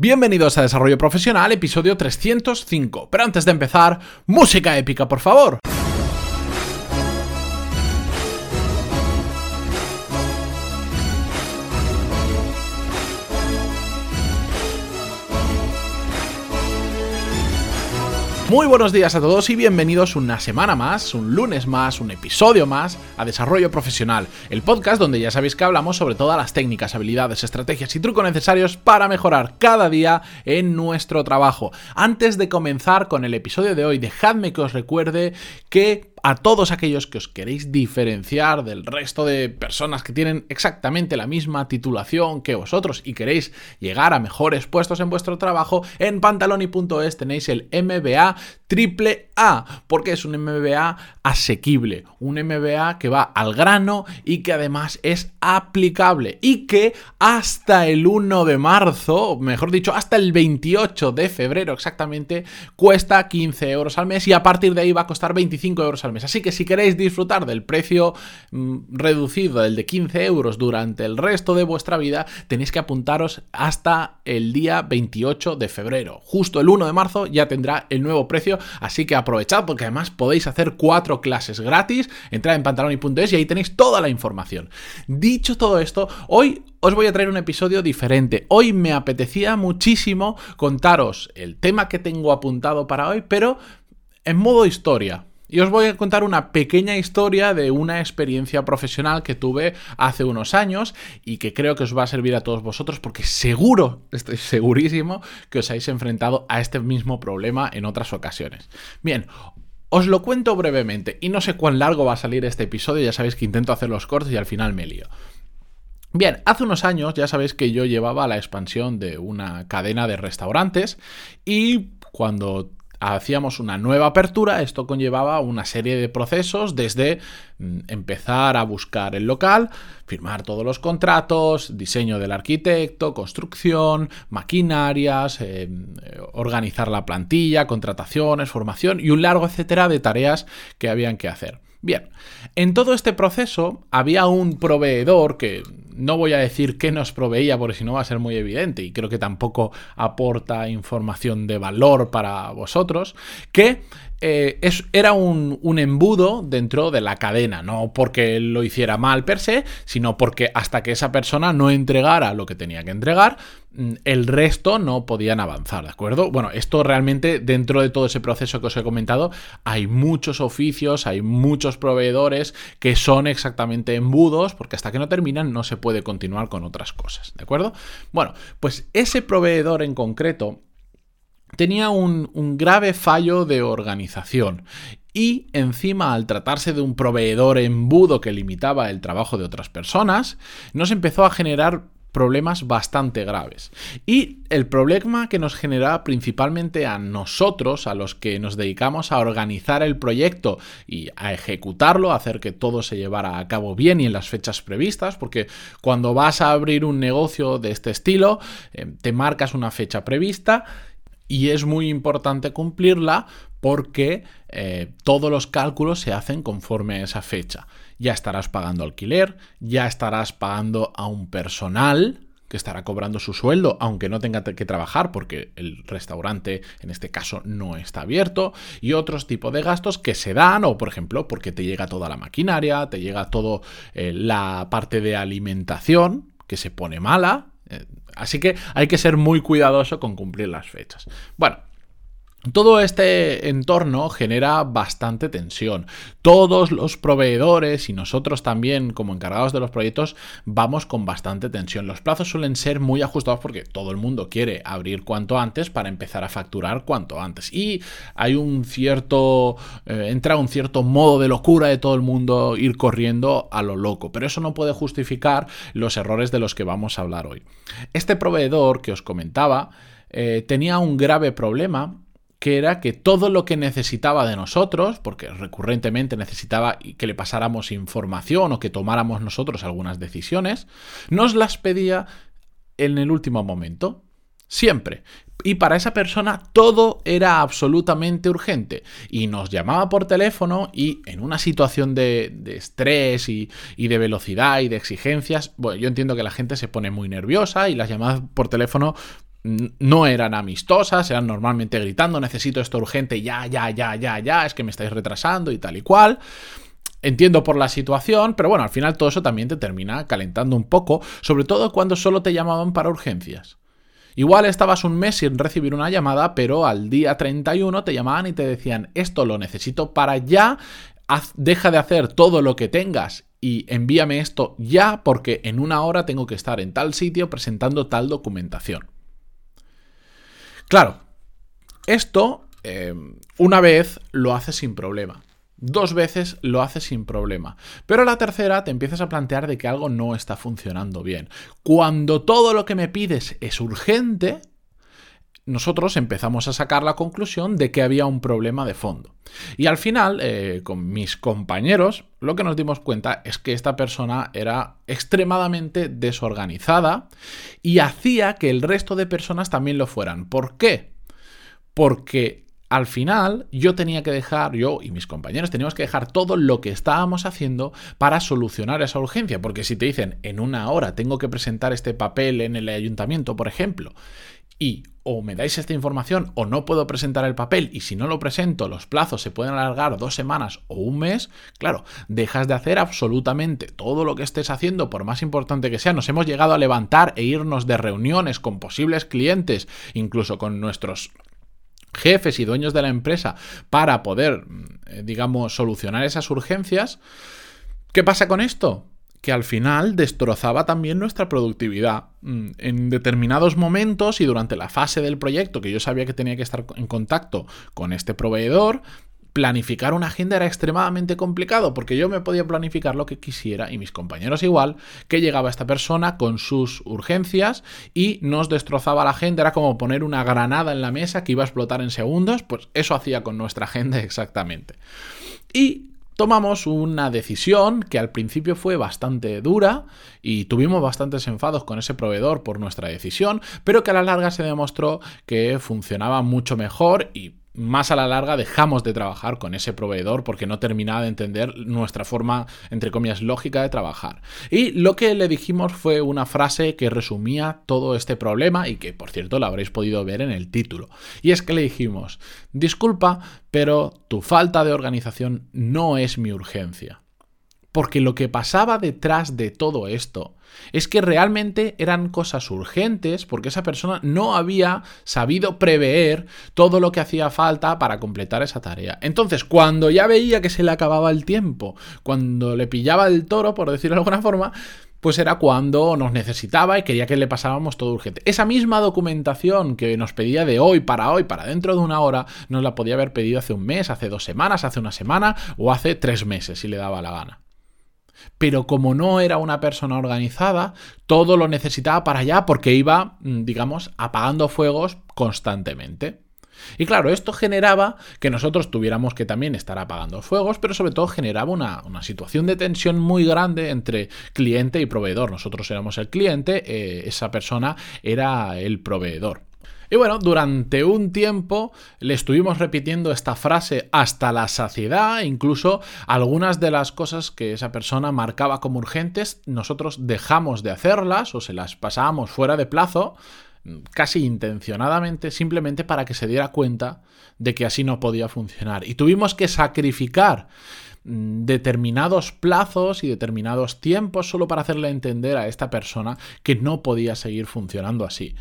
Bienvenidos a Desarrollo Profesional, episodio 305. Pero antes de empezar, música épica, por favor. Muy buenos días a todos y bienvenidos una semana más, un lunes más, un episodio más a Desarrollo Profesional, el podcast donde ya sabéis que hablamos sobre todas las técnicas, habilidades, estrategias y trucos necesarios para mejorar cada día en nuestro trabajo. Antes de comenzar con el episodio de hoy, dejadme que os recuerde que a todos aquellos que os queréis diferenciar del resto de personas que tienen exactamente la misma titulación que vosotros y queréis llegar a mejores puestos en vuestro trabajo, en pantaloni.es tenéis el MBA triple A, porque es un MBA asequible, un MBA que va al grano y que además es aplicable y que hasta el 1 de marzo, mejor dicho, hasta el 28 de febrero exactamente, cuesta 15 euros al mes y a partir de ahí va a costar 25 euros al Así que si queréis disfrutar del precio mm, reducido, el de 15 euros, durante el resto de vuestra vida, tenéis que apuntaros hasta el día 28 de febrero. Justo el 1 de marzo ya tendrá el nuevo precio, así que aprovechad porque además podéis hacer cuatro clases gratis, entrad en pantaloni.es y ahí tenéis toda la información. Dicho todo esto, hoy os voy a traer un episodio diferente. Hoy me apetecía muchísimo contaros el tema que tengo apuntado para hoy, pero en modo historia. Y os voy a contar una pequeña historia de una experiencia profesional que tuve hace unos años y que creo que os va a servir a todos vosotros porque seguro, estoy segurísimo, que os habéis enfrentado a este mismo problema en otras ocasiones. Bien, os lo cuento brevemente y no sé cuán largo va a salir este episodio, ya sabéis que intento hacer los cortes y al final me lío. Bien, hace unos años ya sabéis que yo llevaba la expansión de una cadena de restaurantes y cuando hacíamos una nueva apertura, esto conllevaba una serie de procesos desde mm, empezar a buscar el local, firmar todos los contratos, diseño del arquitecto, construcción, maquinarias, eh, organizar la plantilla, contrataciones, formación y un largo etcétera de tareas que habían que hacer. Bien, en todo este proceso había un proveedor que no voy a decir qué nos proveía porque si no va a ser muy evidente y creo que tampoco aporta información de valor para vosotros, que eh, era un, un, embudo dentro de la cadena, no porque lo hiciera mal per se, sino porque hasta que esa persona no entregara lo que tenía que entregar, mm, el resto no podían avanzar, ¿de acuerdo? Bueno, esto realmente dentro de todo ese proceso que os he comentado, hay muchos oficios, hay muchos proveedores que son exactamente embudos, porque hasta que no terminan no se puede continuar con otras cosas, ¿de acuerdo? Bueno, pues ese proveedor en concreto tenía un, grave fallo de organización y encima al tratarse de un proveedor embudo que limitaba el trabajo de otras personas, nos empezó a generar problemas bastante graves. Y el problema que nos generaba principalmente a nosotros, a los que nos dedicamos a organizar el proyecto y a ejecutarlo, a hacer que todo se llevara a cabo bien y en las fechas previstas, porque cuando vas a abrir un negocio de este estilo, eh, te marcas una fecha prevista, y es muy importante cumplirla porque eh, todos los cálculos se hacen conforme a esa fecha. Ya estarás pagando alquiler, ya estarás pagando a un personal que estará cobrando su sueldo, aunque no tenga que trabajar porque el restaurante en este caso no está abierto, y otros tipos de gastos que se dan, o por ejemplo, porque te llega toda la maquinaria, te llega toda eh, la parte de alimentación que se pone mala, eh, así que hay que ser muy cuidadoso con cumplir las fechas. Bueno, todo este entorno genera bastante tensión. Todos los proveedores y nosotros también como encargados de los proyectos vamos con bastante tensión. Los plazos suelen ser muy ajustados porque todo el mundo quiere abrir cuanto antes para empezar a facturar cuanto antes. Y hay un cierto... Eh, entra un cierto modo de locura de todo el mundo ir corriendo a lo loco. Pero eso no puede justificar los errores de los que vamos a hablar hoy. Este proveedor que os comentaba eh, tenía un grave problema que era que todo lo que necesitaba de nosotros, porque recurrentemente necesitaba que le pasáramos información o que tomáramos nosotros algunas decisiones, nos las pedía en el último momento. Siempre. Y para esa persona todo era absolutamente urgente. Y nos llamaba por teléfono y en una situación de, estrés y, y, de velocidad y de exigencias, bueno, yo entiendo que la gente se pone muy nerviosa y las llamadas por teléfono no eran amistosas, eran normalmente gritando, necesito esto urgente, ya, ya, ya, ya, ya, es que me estáis retrasando y tal y cual. Entiendo por la situación, pero bueno, al final todo eso también te termina calentando un poco, sobre todo cuando solo te llamaban para urgencias. Igual estabas un mes sin recibir una llamada, pero al día 31 te llamaban y te decían, esto lo necesito para ya, deja de hacer todo lo que tengas y envíame esto ya porque en una hora tengo que estar en tal sitio presentando tal documentación. Claro, esto eh, una vez lo hace sin problema. Dos veces lo hace sin problema. Pero la tercera te empiezas a plantear de que algo no está funcionando bien. Cuando todo lo que me pides es urgente, nosotros empezamos a sacar la conclusión de que había un problema de fondo. Y al final, eh, con mis compañeros, lo que nos dimos cuenta es que esta persona era extremadamente desorganizada y hacía que el resto de personas también lo fueran. ¿Por qué? Porque al final yo tenía que dejar, yo y mis compañeros teníamos que dejar todo lo que estábamos haciendo para solucionar esa urgencia, porque si te dicen en una hora tengo que presentar este papel en el ayuntamiento, por ejemplo, y o me dais esta información o no puedo presentar el papel y si no lo presento los plazos se pueden alargar dos semanas o un mes, claro, dejas de hacer absolutamente todo lo que estés haciendo por más importante que sea. Nos hemos llegado a levantar e irnos de reuniones con posibles clientes, incluso con nuestros jefes y dueños de la empresa para poder, eh, digamos, solucionar esas urgencias. ¿Qué pasa con esto? Que al final destrozaba también nuestra productividad. Mm, en determinados momentos y durante la fase del proyecto que yo sabía que tenía que estar en contacto con este proveedor, planificar una agenda era extremadamente complicado porque yo me podía planificar lo que quisiera y mis compañeros igual, que llegaba esta persona con sus urgencias y nos destrozaba la agenda, era como poner una granada en la mesa que iba a explotar en segundos, pues eso hacía con nuestra agenda exactamente. Y tomamos una decisión que al principio fue bastante dura y tuvimos bastantes enfados con ese proveedor por nuestra decisión, pero que a la larga se demostró que funcionaba mucho mejor y más a la larga dejamos de trabajar con ese proveedor porque no terminaba de entender nuestra forma, entre comillas, lógica de trabajar. Y lo que le dijimos fue una frase que resumía todo este problema y que, por cierto, la habréis podido ver en el título. Y es que le dijimos, disculpa, pero tu falta de organización no es mi urgencia. Porque lo que pasaba detrás de todo esto es que realmente eran cosas urgentes porque esa persona no había sabido prever todo lo que hacía falta para completar esa tarea. Entonces, cuando ya veía que se le acababa el tiempo, cuando le pillaba el toro, por decirlo de alguna forma, pues era cuando nos necesitaba y quería que le pasábamos todo urgente. Esa misma documentación que nos pedía de hoy para hoy, para dentro de una hora, nos la podía haber pedido hace un mes, hace dos semanas, hace una semana o hace tres meses, si le daba la gana pero como no era una persona organizada, todo lo necesitaba para allá porque iba, mm, digamos, apagando fuegos constantemente. Y claro, esto generaba que nosotros tuviéramos que también estar apagando fuegos, pero sobre todo generaba una, situación de tensión muy grande entre cliente y proveedor. Nosotros éramos el cliente, eh, esa persona era el proveedor. Y bueno, durante un tiempo le estuvimos repitiendo esta frase hasta la saciedad, incluso algunas de las cosas que esa persona marcaba como urgentes, nosotros dejamos de hacerlas o se las pasábamos fuera de plazo casi intencionadamente, simplemente para que se diera cuenta de que así no podía funcionar. Y tuvimos que sacrificar mm, determinados plazos y determinados tiempos solo para hacerle entender a esta persona que no podía seguir funcionando así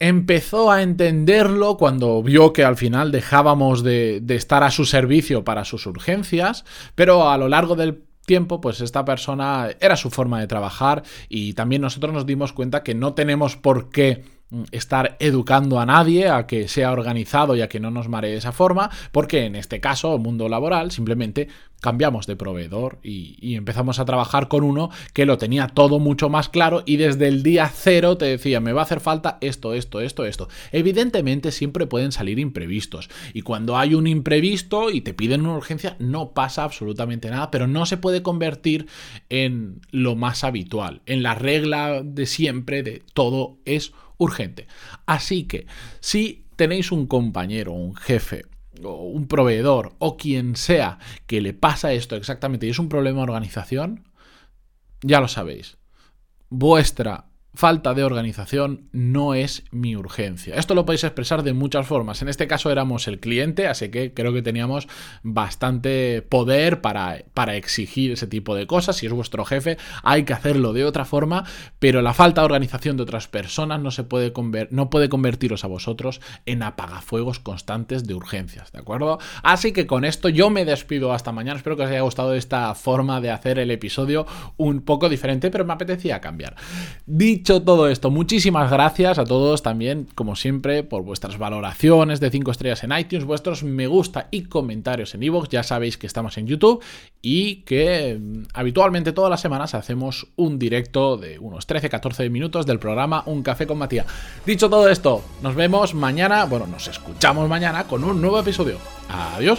empezó a entenderlo cuando vio que al final dejábamos de, estar a su servicio para sus urgencias, pero a lo largo del tiempo, pues esta persona era su forma de trabajar y también nosotros nos dimos cuenta que no tenemos por qué estar educando a nadie a que sea organizado y a que no nos maree de esa forma, porque en este caso, mundo laboral, simplemente cambiamos de proveedor y, y, empezamos a trabajar con uno que lo tenía todo mucho más claro y desde el día cero te decía, me va a hacer falta esto, esto, esto, esto. Evidentemente siempre pueden salir imprevistos y cuando hay un imprevisto y te piden una urgencia, no pasa absolutamente nada, pero no se puede convertir en lo más habitual, en la regla de siempre de todo es urgente. Así que si tenéis un compañero, un jefe, o un proveedor o quien sea que le pasa esto exactamente y es un problema de organización, ya lo sabéis. Vuestra falta de organización no es mi urgencia. Esto lo podéis expresar de muchas formas. En este caso éramos el cliente, así que creo que teníamos bastante poder para, para exigir ese tipo de cosas. Si es vuestro jefe, hay que hacerlo de otra forma, pero la falta de organización de otras personas no, se puede, no puede convertiros a vosotros en apagafuegos constantes de urgencias, ¿de acuerdo? Así que con esto yo me despido hasta mañana. Espero que os haya gustado esta forma de hacer el episodio un poco diferente, pero me apetecía cambiar. Dicho todo esto, muchísimas gracias a todos también, como siempre, por vuestras valoraciones de 5 estrellas en iTunes, vuestros me gusta y comentarios en iVoox. Ya sabéis que estamos en YouTube y que mm, habitualmente todas las semanas hacemos un directo de unos 13-14 minutos del programa Un Café con Matías. Dicho todo esto, nos vemos mañana, bueno, nos escuchamos mañana con un nuevo episodio. Adiós.